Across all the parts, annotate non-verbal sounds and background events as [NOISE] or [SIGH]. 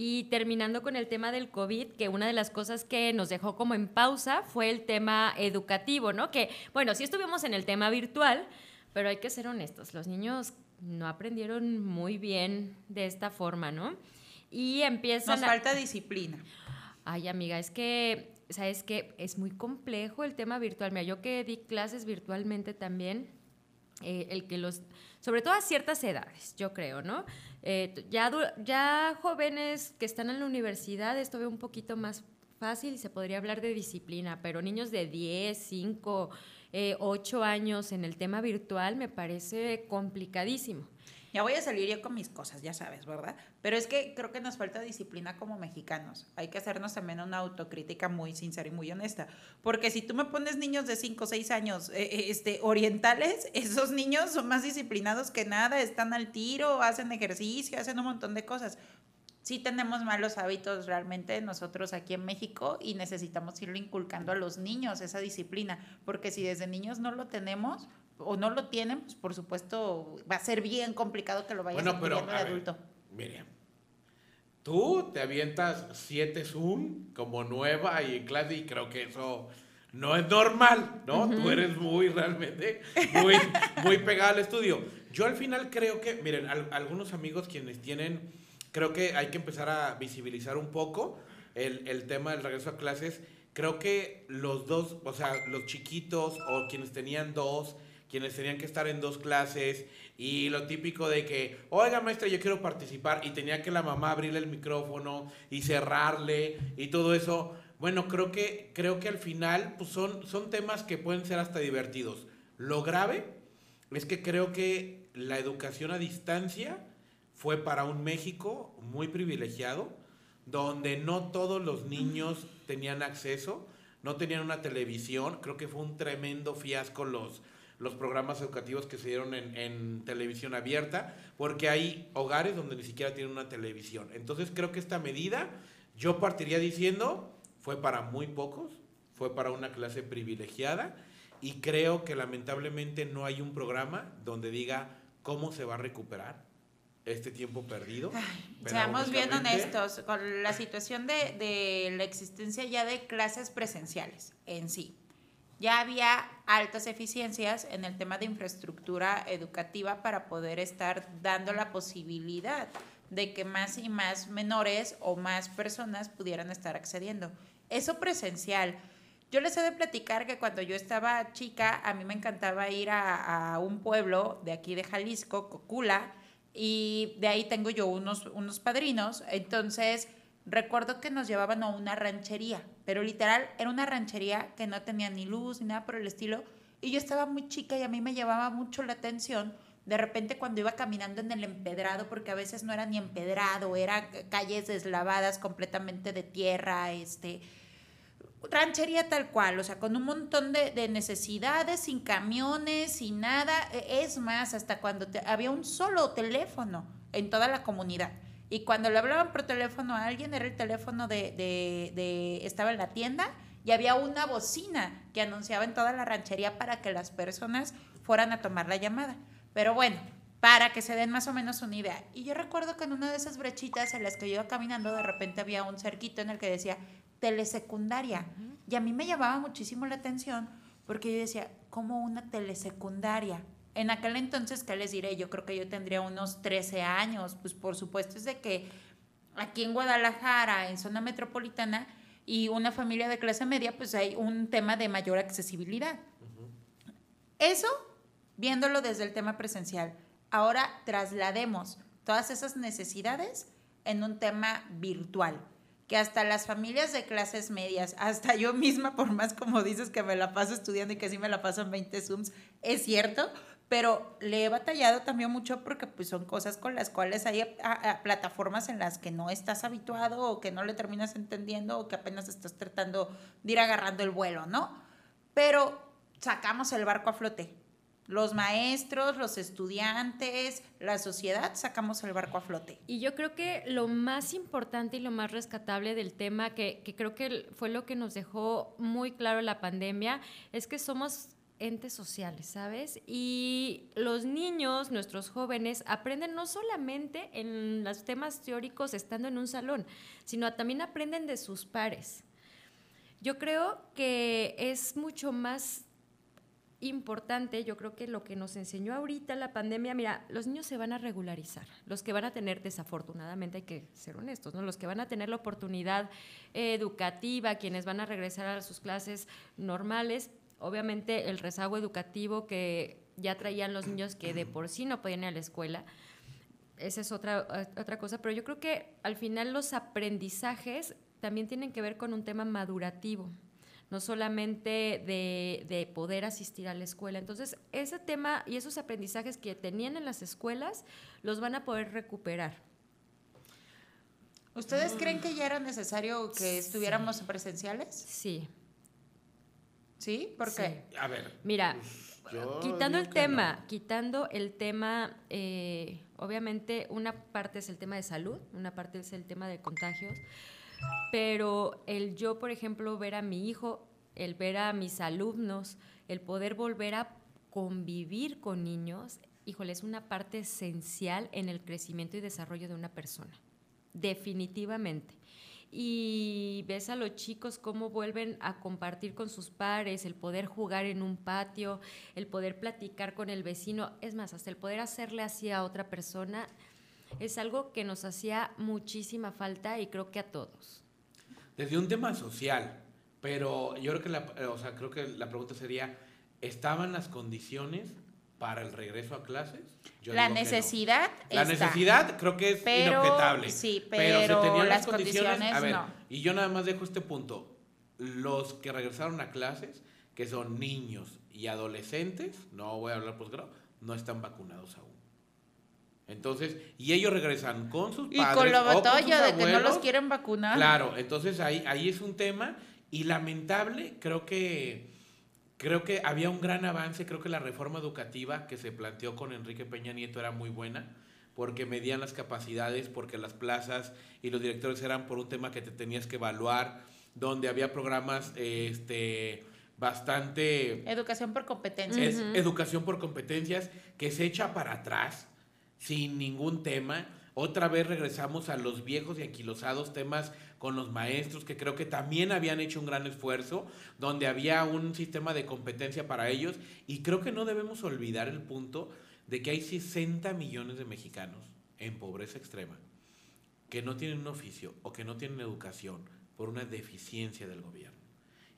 Y terminando con el tema del COVID, que una de las cosas que nos dejó como en pausa fue el tema educativo, ¿no? Que, bueno, sí estuvimos en el tema virtual, pero hay que ser honestos, los niños no aprendieron muy bien de esta forma, ¿no? Y empiezan... Nos falta disciplina. Ay, amiga, es que, ¿sabes qué? Es muy complejo el tema virtual. Mira, yo que di clases virtualmente también, eh, el que los, sobre todo a ciertas edades, yo creo, ¿no? Eh, ya, ya jóvenes que están en la universidad, esto veo un poquito más fácil y se podría hablar de disciplina, pero niños de 10, 5, 8 años en el tema virtual me parece complicadísimo. Ya voy a salir yo con mis cosas, ya sabes, ¿verdad? Pero es que creo que nos falta disciplina como mexicanos. Hay que hacernos también una autocrítica muy sincera y muy honesta. Porque si tú me pones niños de 5 o 6 años eh, eh, este, orientales, [LAUGHS] esos niños son más disciplinados que nada, están al tiro, hacen ejercicio, hacen un montón de cosas. Sí tenemos malos hábitos realmente nosotros aquí en México y necesitamos irle inculcando a los niños esa disciplina, porque si desde niños no lo tenemos, o no lo tienen, pues por supuesto va a ser bien complicado que lo vayas bueno, pero, de adulto. Mire, tú te avientas siete Zoom como nueva y en clase y creo que eso no es normal, ¿no? Tú eres muy realmente, muy, muy pegada al estudio. Yo al final creo que, miren, algunos amigos quienes tienen, creo que hay que empezar a visibilizar un poco el, el tema del regreso a clases. Creo que los dos, o sea, los chiquitos o quienes tenían dos, quienes tenían que estar en dos clases y lo típico de que, oiga maestra, yo quiero participar y tenía que la mamá abrirle el micrófono y cerrarle y todo eso. Bueno, creo que, creo que al final pues son, son temas que pueden ser hasta divertidos. Lo grave es que creo que la educación a distancia fue para un México muy privilegiado, donde no todos los niños tenían acceso, no tenían una televisión, creo que fue un tremendo fiasco los, los programas educativos que se dieron en, televisión abierta, porque hay hogares donde ni siquiera tienen una televisión. Entonces creo que esta medida, yo partiría diciendo, fue para muy pocos, fue para una clase privilegiada, y creo que lamentablemente no hay un programa donde diga cómo se va a recuperar este tiempo perdido. seamos bien honestos con la situación de, de la existencia ya de clases presenciales en sí ya había altas eficiencias en el tema de infraestructura educativa para poder estar dando la posibilidad de que más y más menores o más personas pudieran estar accediendo. Eso presencial. Yo les he de platicar que cuando yo estaba chica, a mí me encantaba ir a, un pueblo de aquí de Jalisco, Cocula, y de ahí tengo yo unos, unos padrinos. Entonces, recuerdo que nos llevaban a una ranchería, pero literal era una ranchería que no tenía ni luz ni nada por el estilo. Y yo estaba muy chica y a mí me llamaba mucho la atención de repente cuando iba caminando en el empedrado, porque a veces no era ni empedrado, eran calles deslavadas completamente de tierra, este, ranchería tal cual, o sea, con un montón de, necesidades, sin camiones, sin nada. E, es más, hasta cuando había un solo teléfono en toda la comunidad. Y cuando le hablaban por teléfono a alguien, era el teléfono de, de, de, estaba en la tienda y había una bocina que anunciaba en toda la ranchería para que las personas fueran a tomar la llamada. Pero bueno, para que se den más o menos una idea. Y yo recuerdo que en una de esas brechitas en las que yo iba caminando, de repente había un cerquito en el que decía telesecundaria. Y a mí me llamaba muchísimo la atención porque yo decía, ¿cómo una telesecundaria? En aquel entonces, ¿qué les diré? Yo creo que yo tendría unos 13 años. Pues por supuesto es de que aquí en Guadalajara, en zona metropolitana, y una familia de clase media, pues hay un tema de mayor accesibilidad. Eso, viéndolo desde el tema presencial. Ahora traslademos todas esas necesidades en un tema virtual que hasta las familias de clases medias, hasta yo misma, por más como dices que me la paso estudiando y que sí me la paso en 20 Zooms, es cierto, pero le he batallado también mucho porque pues son cosas con las cuales hay plataformas en las que no estás habituado o que no le terminas entendiendo o que apenas estás tratando de ir agarrando el vuelo, ¿no? Pero sacamos el barco a flote. Los maestros, los estudiantes, la sociedad, sacamos el barco a flote. Y yo creo que lo más importante y lo más rescatable del tema, que, que creo que fue lo que nos dejó muy claro la pandemia, es que somos entes sociales, ¿sabes? Y los niños, nuestros jóvenes, aprenden no solamente en los temas teóricos estando en un salón, sino también aprenden de sus pares. Yo creo que es mucho más importante, yo creo que lo que nos enseñó ahorita la pandemia, mira, los niños se van a regularizar, los que van a tener, desafortunadamente hay que ser honestos, ¿no? Los que van a tener la oportunidad educativa, quienes van a regresar a sus clases normales, obviamente el rezago educativo que ya traían los niños que de por sí no podían ir a la escuela, esa es otra, otra cosa, pero yo creo que al final los aprendizajes también tienen que ver con un tema madurativo, no solamente de, poder asistir a la escuela. Entonces, ese tema y esos aprendizajes que tenían en las escuelas los van a poder recuperar. ¿Ustedes creen que ya era necesario que estuviéramos presenciales? Sí. ¿Sí? ¿Por qué? A ver. Mira, pues, quitando el tema, quitando el tema, eh, obviamente una parte es el tema de salud, una parte es el tema de contagios, pero el yo, por ejemplo, ver a mi hijo, el ver a mis alumnos, el poder volver a convivir con niños, híjole, es una parte esencial en el crecimiento y desarrollo de una persona, definitivamente. Y ves a los chicos cómo vuelven a compartir con sus pares, el poder jugar en un patio, el poder platicar con el vecino, es más, hasta el poder hacerle así a otra persona, es algo que nos hacía muchísima falta y creo que a todos. Desde un tema social, pero yo creo que o sea, creo que la pregunta sería, ¿estaban las condiciones para el regreso a clases? la necesidad La necesidad creo que es inobjetable. Sí, pero, se tenían las, condiciones, a ver, y yo nada más dejo este punto. Los que regresaron a clases, que son niños y adolescentes, no voy a hablar posgrado, no están vacunados aún. Entonces, y ellos regresan con sus padres. Y con lo batalla de que no los quieren vacunar. Claro, entonces ahí, ahí es un tema y lamentable, creo que, creo que había un gran avance, creo que la reforma educativa que se planteó con Enrique Peña Nieto era muy buena, porque medían las capacidades, porque las plazas y los directores eran por un tema que te tenías que evaluar, donde había programas, este bastante... Educación por competencias. educación por competencias que se echa para atrás sin ningún tema. Otra vez regresamos a los viejos y anquilosados temas con los maestros, que creo que también habían hecho un gran esfuerzo, donde había un sistema de competencia para ellos. Y creo que no debemos olvidar el punto de que hay 60 millones de mexicanos en pobreza extrema, que no tienen un oficio o que no tienen educación por una deficiencia del gobierno.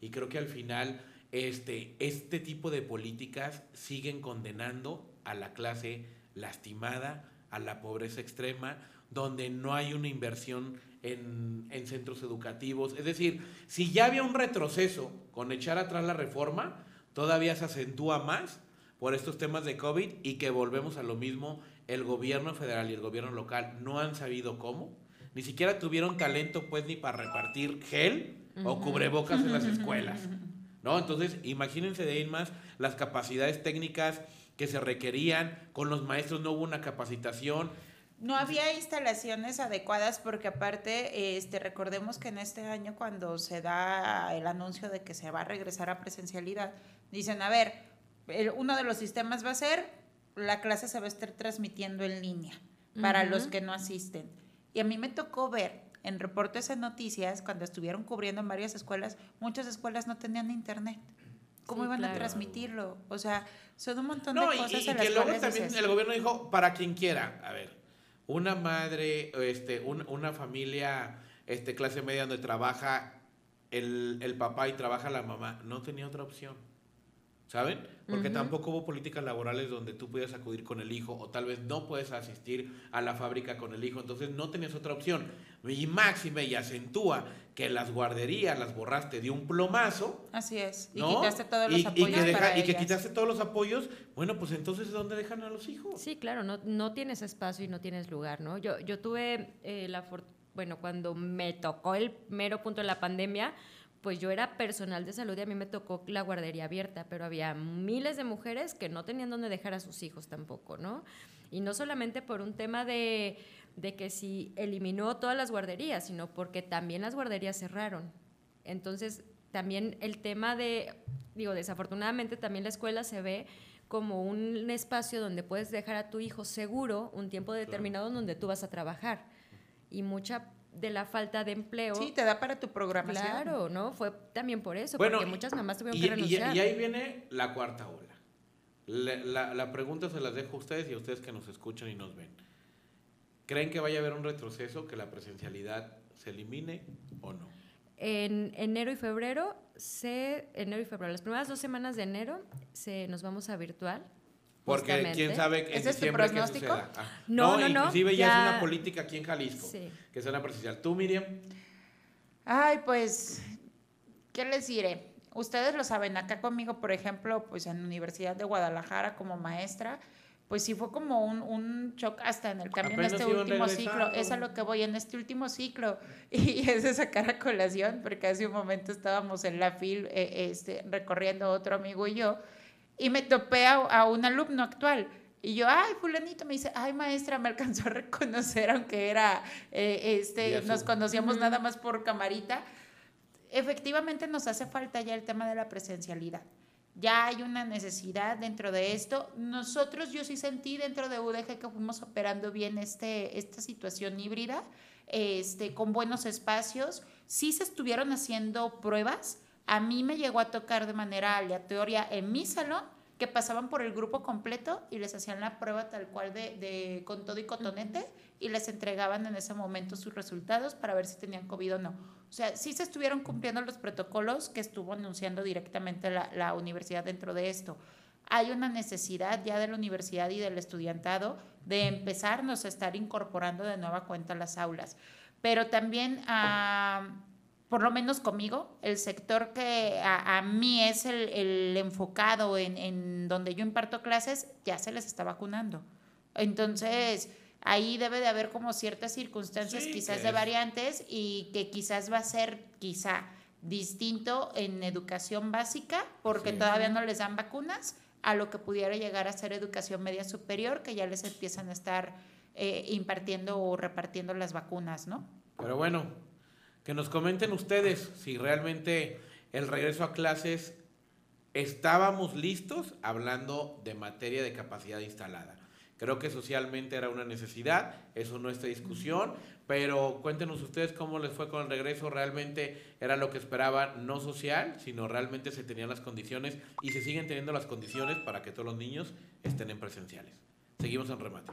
Y creo que al final este, este tipo de políticas siguen condenando a la clase lastimada, a la pobreza extrema, donde no hay una inversión en, centros educativos. Es decir, si ya había un retroceso con echar atrás la reforma, todavía se acentúa más por estos temas de COVID y que volvemos a lo mismo, el gobierno federal y el gobierno local no han sabido cómo, ni siquiera tuvieron talento pues ni para repartir gel o cubrebocas en las [LAUGHS] escuelas. ¿No? Entonces, imagínense de ahí más las capacidades técnicas que se requerían, con los maestros no hubo una capacitación. No había instalaciones adecuadas porque aparte, este, recordemos que en este año cuando se da el anuncio de que se va a regresar a presencialidad, dicen, a ver, uno de los sistemas va a ser, la clase se va a estar transmitiendo en línea para los que no asisten. Y a mí me tocó ver en reportes en noticias, cuando estuvieron cubriendo en varias escuelas, muchas escuelas no tenían internet. ¿Cómo iban a transmitirlo? O sea, son un montón de cosas. Y, y que luego también el gobierno dijo, para quien quiera, a ver, una madre, este, una familia, este, clase media donde trabaja el, el papá y trabaja la mamá, no tenía otra opción. ¿Saben? Porque tampoco hubo políticas laborales donde tú pudieras acudir con el hijo o tal vez no puedes asistir a la fábrica con el hijo, entonces no tenías otra opción. Y máxime y acentúa que las guarderías las borraste de un plomazo. Así es. Y quitaste todos los apoyos. Y que, quitaste todos los apoyos, bueno, pues entonces ¿dónde dejan a los hijos? Sí, claro, no, no tienes espacio y no tienes lugar, ¿no? Yo, yo tuve eh, la bueno, cuando me tocó el mero punto de la pandemia, pues yo era personal de salud y a mí me tocó la guardería abierta, pero había miles de mujeres que no tenían dónde dejar a sus hijos tampoco, ¿no? Y no solamente por un tema de, de que si eliminó todas las guarderías, sino porque también las guarderías cerraron. Entonces, también el tema de digo, desafortunadamente también la escuela se ve como un espacio donde puedes dejar a tu hijo seguro un tiempo determinado donde tú vas a trabajar. Y mucha de la falta de empleo. Sí, te da para tu programación. Claro, ¿no? Fue también por eso, porque muchas mamás tuvieron que renunciar. Y, ahí viene la cuarta ola. La, la, pregunta se las dejo a ustedes y a ustedes que nos escuchan y nos ven. ¿Creen que vaya a haber un retroceso, que la presencialidad se elimine o no? En enero y febrero, se, enero y febrero, las primeras dos semanas de enero, se, nos vamos a virtual. Porque quién sabe en ¿Es diciembre qué suceda. Ah, no, no, no, Inclusive ya, es una política aquí en Jalisco, que sea una presencial. ¿Tú, Miriam? Ay, pues, ¿qué les diré? Ustedes lo saben, acá conmigo, por ejemplo, pues en la Universidad de Guadalajara como maestra, pues sí fue como un, un shock hasta en el cambio en este último ciclo. Es a lo que voy, en este último ciclo. [LAUGHS] Y es de sacar a colación, porque hace un momento estábamos en la FIL eh, este, recorriendo otro amigo y yo, y me topé a, un alumno actual. Y yo, ay, fulanito, me dice, ay, maestra, me alcanzó a reconocer, aunque era, eh, este, nos conocíamos nada más por camarita. Efectivamente nos hace falta ya el tema de la presencialidad ya hay una necesidad dentro de esto. Nosotros, yo sí sentí dentro de UDG que fuimos operando bien este, esta situación híbrida, este, con buenos espacios. Sí se estuvieron haciendo pruebas. A mí me llegó a tocar de manera aleatoria en mi salón que pasaban por el grupo completo y les hacían la prueba tal cual de, con todo y cotonete y les entregaban en ese momento sus resultados para ver si tenían COVID o no. O sea, sí se estuvieron cumpliendo los protocolos que estuvo anunciando directamente la, universidad dentro de esto. Hay una necesidad ya de la universidad y del estudiantado de empezarnos a estar incorporando de nueva cuenta las aulas. Pero también, ah, por lo menos conmigo, el sector que a, a mí es el, el enfocado en, en donde yo imparto clases, ya se les está vacunando. Entonces, ahí debe de haber como ciertas circunstancias quizás de variantes y que quizás va a ser quizá distinto en educación básica porque todavía no les dan vacunas a lo que pudiera llegar a ser educación media superior que ya les empiezan a estar eh, impartiendo o repartiendo las vacunas, ¿no? Pero bueno, que nos comenten ustedes si realmente el regreso a clases estábamos listos hablando de materia de capacidad instalada. Creo que socialmente era una necesidad, eso no está discusión, pero cuéntenos ustedes cómo les fue con el regreso, realmente era lo que esperaban, no social, sino realmente se tenían las condiciones y se siguen teniendo las condiciones para que todos los niños estén en presenciales. Seguimos en remate.